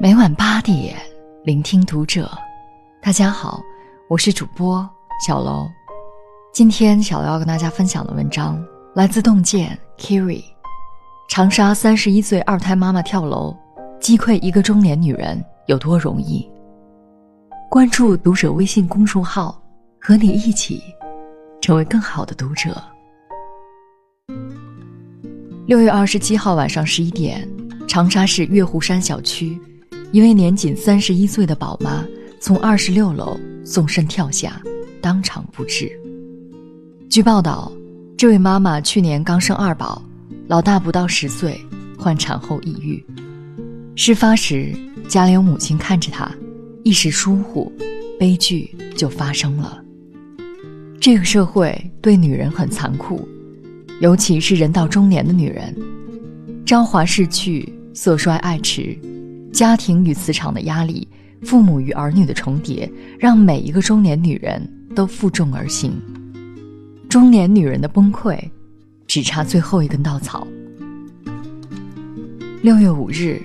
每晚八点，聆听读者。大家好，我是主播小楼。今天小楼要跟大家分享的文章来自洞见 Kiri。长沙三十一岁二胎妈妈跳楼，击溃一个中年女人有多容易？关注读者微信公众号，和你一起成为更好的读者。六月二十七号晚上十一点，长沙市月湖山小区，一位年仅三十一岁的宝妈从二十六楼纵身跳下，当场不治。据报道，这位妈妈去年刚生二宝，老大不到十岁，患产后抑郁。事发时，家里有母亲看着她，一时疏忽，悲剧就发生了。这个社会对女人很残酷。尤其是人到中年的女人，朝华逝去，色衰爱弛，家庭与磁场的压力，父母与儿女的重叠，让每一个中年女人都负重而行。中年女人的崩溃，只差最后一根稻草。六月五日，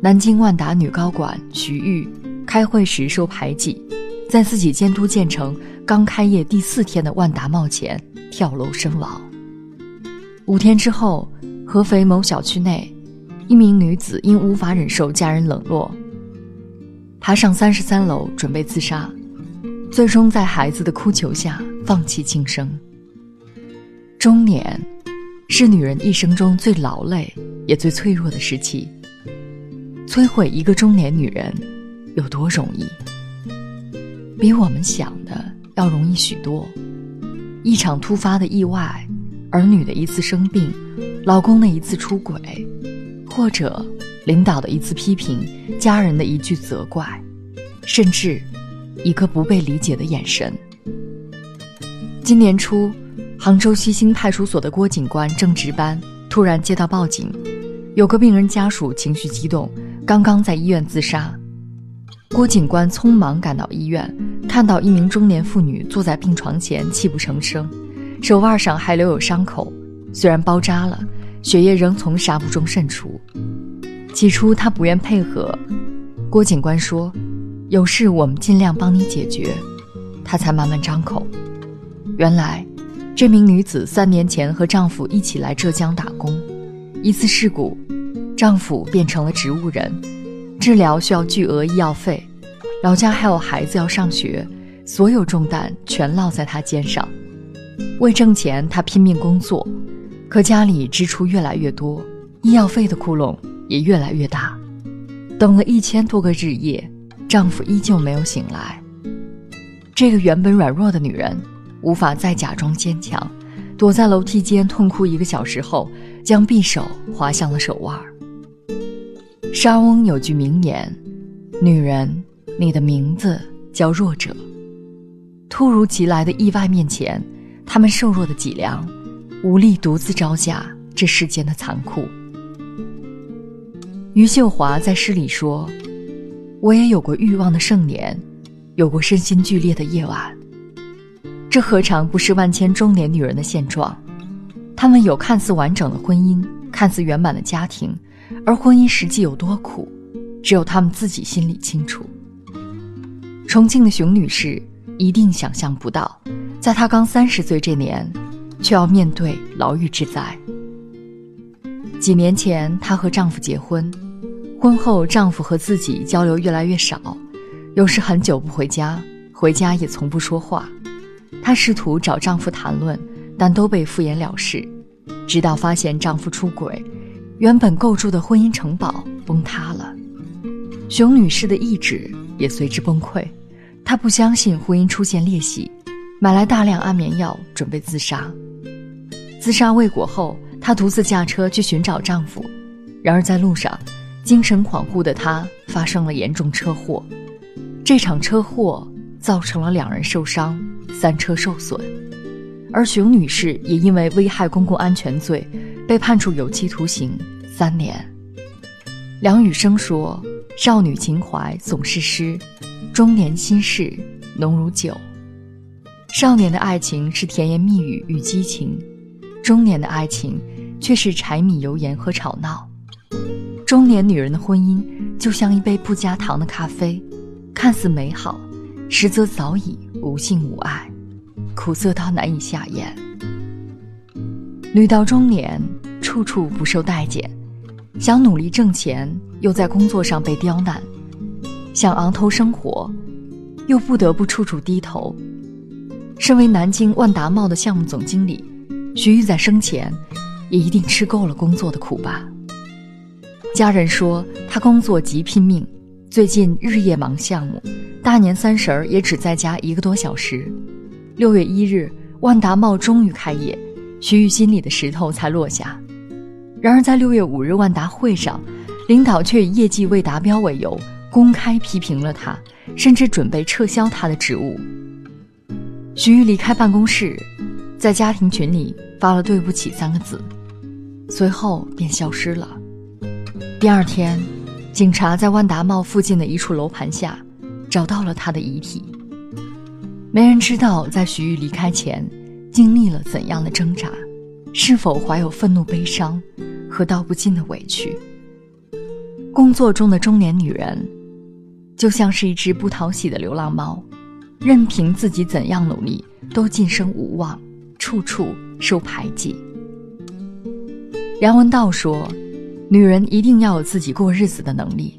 南京万达女高管徐玉开会时受排挤，在自己监督建成刚开业第四天的万达茂前跳楼身亡。五天之后，合肥某小区内，一名女子因无法忍受家人冷落，爬上三十三楼准备自杀，最终在孩子的哭求下放弃轻生。中年，是女人一生中最劳累也最脆弱的时期。摧毁一个中年女人，有多容易？比我们想的要容易许多。一场突发的意外。儿女的一次生病，老公的一次出轨，或者领导的一次批评，家人的一句责怪，甚至一个不被理解的眼神。今年初，杭州西兴派出所的郭警官正值班，突然接到报警，有个病人家属情绪激动，刚刚在医院自杀。郭警官匆忙赶到医院，看到一名中年妇女坐在病床前泣不成声。手腕上还留有伤口，虽然包扎了，血液仍从纱布中渗出。起初他不愿配合，郭警官说：“有事我们尽量帮你解决。”他才慢慢张口。原来，这名女子三年前和丈夫一起来浙江打工，一次事故，丈夫变成了植物人，治疗需要巨额医药费，老家还有孩子要上学，所有重担全落在她肩上。为挣钱，她拼命工作，可家里支出越来越多，医药费的窟窿也越来越大。等了一千多个日夜，丈夫依旧没有醒来。这个原本软弱的女人，无法再假装坚强，躲在楼梯间痛哭一个小时后，将匕首划向了手腕。莎翁有句名言：“女人，你的名字叫弱者。”突如其来的意外面前。他们瘦弱的脊梁，无力独自招架这世间的残酷。余秀华在诗里说：“我也有过欲望的盛年，有过身心俱裂的夜晚。这何尝不是万千中年女人的现状？她们有看似完整的婚姻，看似圆满的家庭，而婚姻实际有多苦，只有她们自己心里清楚。”重庆的熊女士一定想象不到。在她刚三十岁这年，却要面对牢狱之灾。几年前，她和丈夫结婚，婚后丈夫和自己交流越来越少，有时很久不回家，回家也从不说话。她试图找丈夫谈论，但都被敷衍了事。直到发现丈夫出轨，原本构筑的婚姻城堡崩塌了，熊女士的意志也随之崩溃。她不相信婚姻出现裂隙。买来大量安眠药，准备自杀。自杀未果后，她独自驾车去寻找丈夫，然而在路上，精神恍惚的她发生了严重车祸。这场车祸造成了两人受伤，三车受损，而熊女士也因为危害公共安全罪，被判处有期徒刑三年。梁羽生说：“少女情怀总是诗，中年心事浓如酒。”少年的爱情是甜言蜜语与激情，中年的爱情却是柴米油盐和吵闹。中年女人的婚姻就像一杯不加糖的咖啡，看似美好，实则早已无性无爱，苦涩到难以下咽。女到中年，处处不受待见，想努力挣钱，又在工作上被刁难；想昂头生活，又不得不处处低头。身为南京万达茂的项目总经理，徐玉在生前也一定吃够了工作的苦吧。家人说他工作极拼命，最近日夜忙项目，大年三十儿也只在家一个多小时。六月一日，万达茂终于开业，徐玉心里的石头才落下。然而在六月五日万达会上，领导却以业绩未达标为由，公开批评了他，甚至准备撤销他的职务。徐玉离开办公室，在家庭群里发了“对不起”三个字，随后便消失了。第二天，警察在万达茂附近的一处楼盘下找到了他的遗体。没人知道，在徐玉离开前，经历了怎样的挣扎，是否怀有愤怒、悲伤和道不尽的委屈。工作中的中年女人，就像是一只不讨喜的流浪猫，任凭自己怎样努力，都晋升无望，处处受排挤。梁文道说。女人一定要有自己过日子的能力，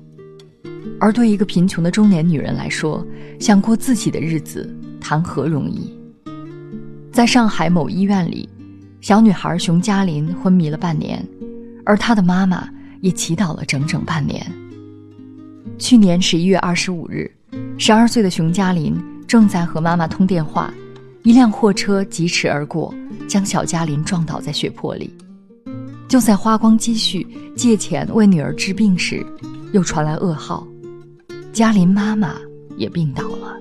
而对一个贫穷的中年女人来说，想过自己的日子谈何容易？在上海某医院里，小女孩熊嘉林昏迷了半年，而她的妈妈也祈祷了整整半年。去年十一月二十五日，十二岁的熊嘉林正在和妈妈通电话，一辆货车疾驰而过，将小嘉林撞倒在血泊里。就在花光积蓄借钱为女儿治病时，又传来噩耗，嘉林妈妈也病倒了。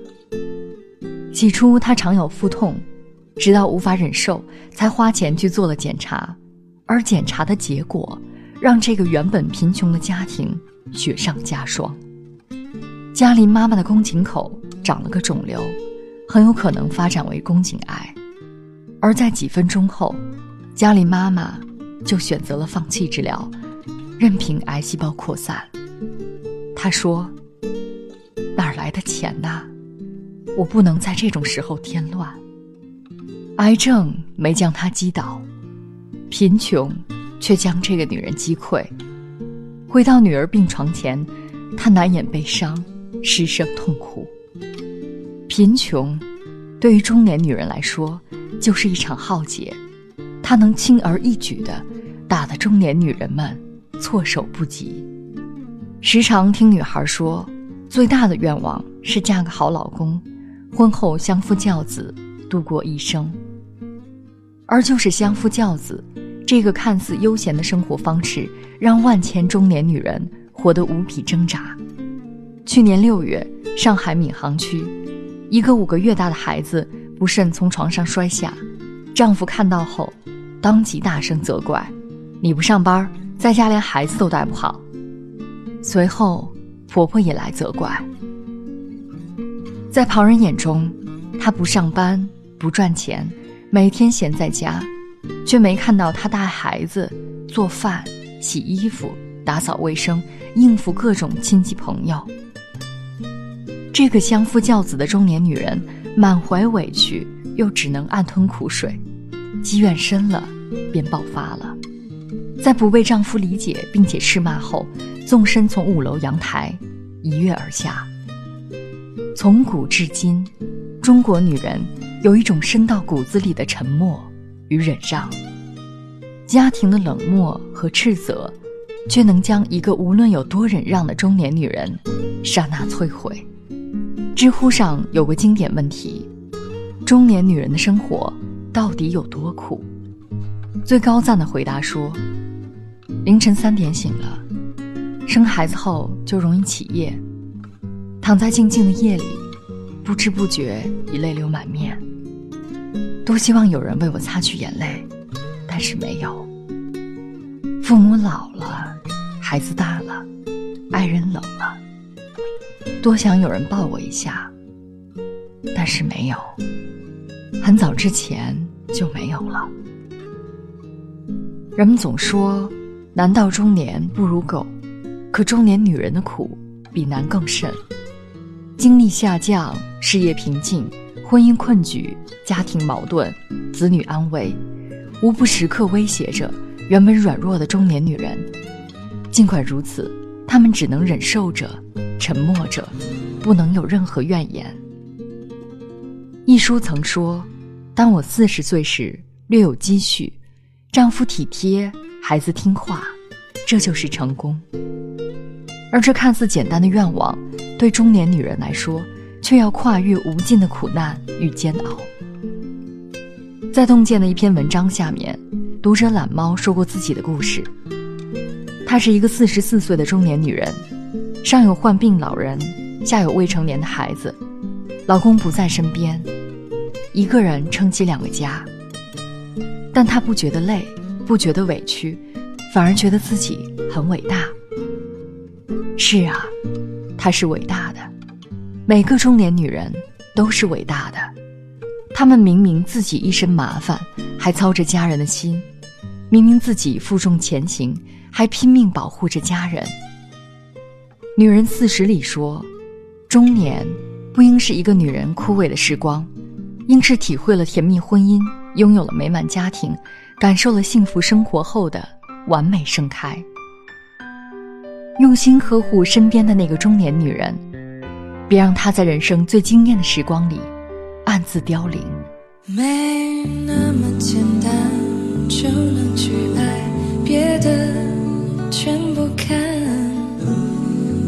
起初她常有腹痛，直到无法忍受，才花钱去做了检查，而检查的结果让这个原本贫穷的家庭雪上加霜。嘉林妈妈的宫颈口长了个肿瘤，很有可能发展为宫颈癌，而在几分钟后，家里妈妈。就选择了放弃治疗，任凭癌细胞扩散。他说：“哪来的钱呐？我不能在这种时候添乱。癌症没将他击倒，贫穷却将这个女人击溃。回到女儿病床前，他难掩悲伤，失声痛哭。贫穷，对于中年女人来说，就是一场浩劫。”他能轻而易举的打得中年女人们措手不及。时常听女孩说，最大的愿望是嫁个好老公，婚后相夫教子度过一生。而就是相夫教子这个看似悠闲的生活方式，让万千中年女人活得无比挣扎。去年六月，上海闵行区，一个五个月大的孩子不慎从床上摔下，丈夫看到后。当即大声责怪：“你不上班，在家连孩子都带不好。”随后，婆婆也来责怪。在旁人眼中，她不上班、不赚钱，每天闲在家，却没看到她带孩子、做饭、洗衣服、打扫卫生、应付各种亲戚朋友。这个相夫教子的中年女人，满怀委屈，又只能暗吞苦水。积怨深了，便爆发了。在不被丈夫理解并且斥骂后，纵身从五楼阳台一跃而下。从古至今，中国女人有一种深到骨子里的沉默与忍让。家庭的冷漠和斥责，却能将一个无论有多忍让的中年女人刹那摧毁。知乎上有个经典问题：中年女人的生活。到底有多苦？最高赞的回答说：凌晨三点醒了，生孩子后就容易起夜，躺在静静的夜里，不知不觉已泪流满面。多希望有人为我擦去眼泪，但是没有。父母老了，孩子大了，爱人冷了，多想有人抱我一下，但是没有。很早之前就没有了。人们总说，男到中年不如狗，可中年女人的苦比男更甚，精力下降，事业瓶颈，婚姻困局，家庭矛盾，子女安危，无不时刻威胁着原本软弱的中年女人。尽管如此，她们只能忍受着，沉默着，不能有任何怨言。一书曾说：“当我四十岁时，略有积蓄，丈夫体贴，孩子听话，这就是成功。”而这看似简单的愿望，对中年女人来说，却要跨越无尽的苦难与煎熬。在洞见的一篇文章下面，读者懒猫说过自己的故事。她是一个四十四岁的中年女人，上有患病老人，下有未成年的孩子，老公不在身边，一个人撑起两个家。但她不觉得累，不觉得委屈，反而觉得自己很伟大。是啊，她是伟大的。每个中年女人都是伟大的。她们明明自己一身麻烦，还操着家人的心；明明自己负重前行，还拼命保护着家人。女人四十里说，中年不应是一个女人枯萎的时光，应是体会了甜蜜婚姻，拥有了美满家庭，感受了幸福生活后的完美盛开。用心呵护身边的那个中年女人，别让她在人生最惊艳的时光里暗自凋零。没那么简单就能去爱，别的全。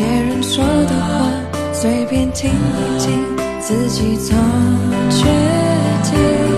别人说的话随便听一听，自己做决定，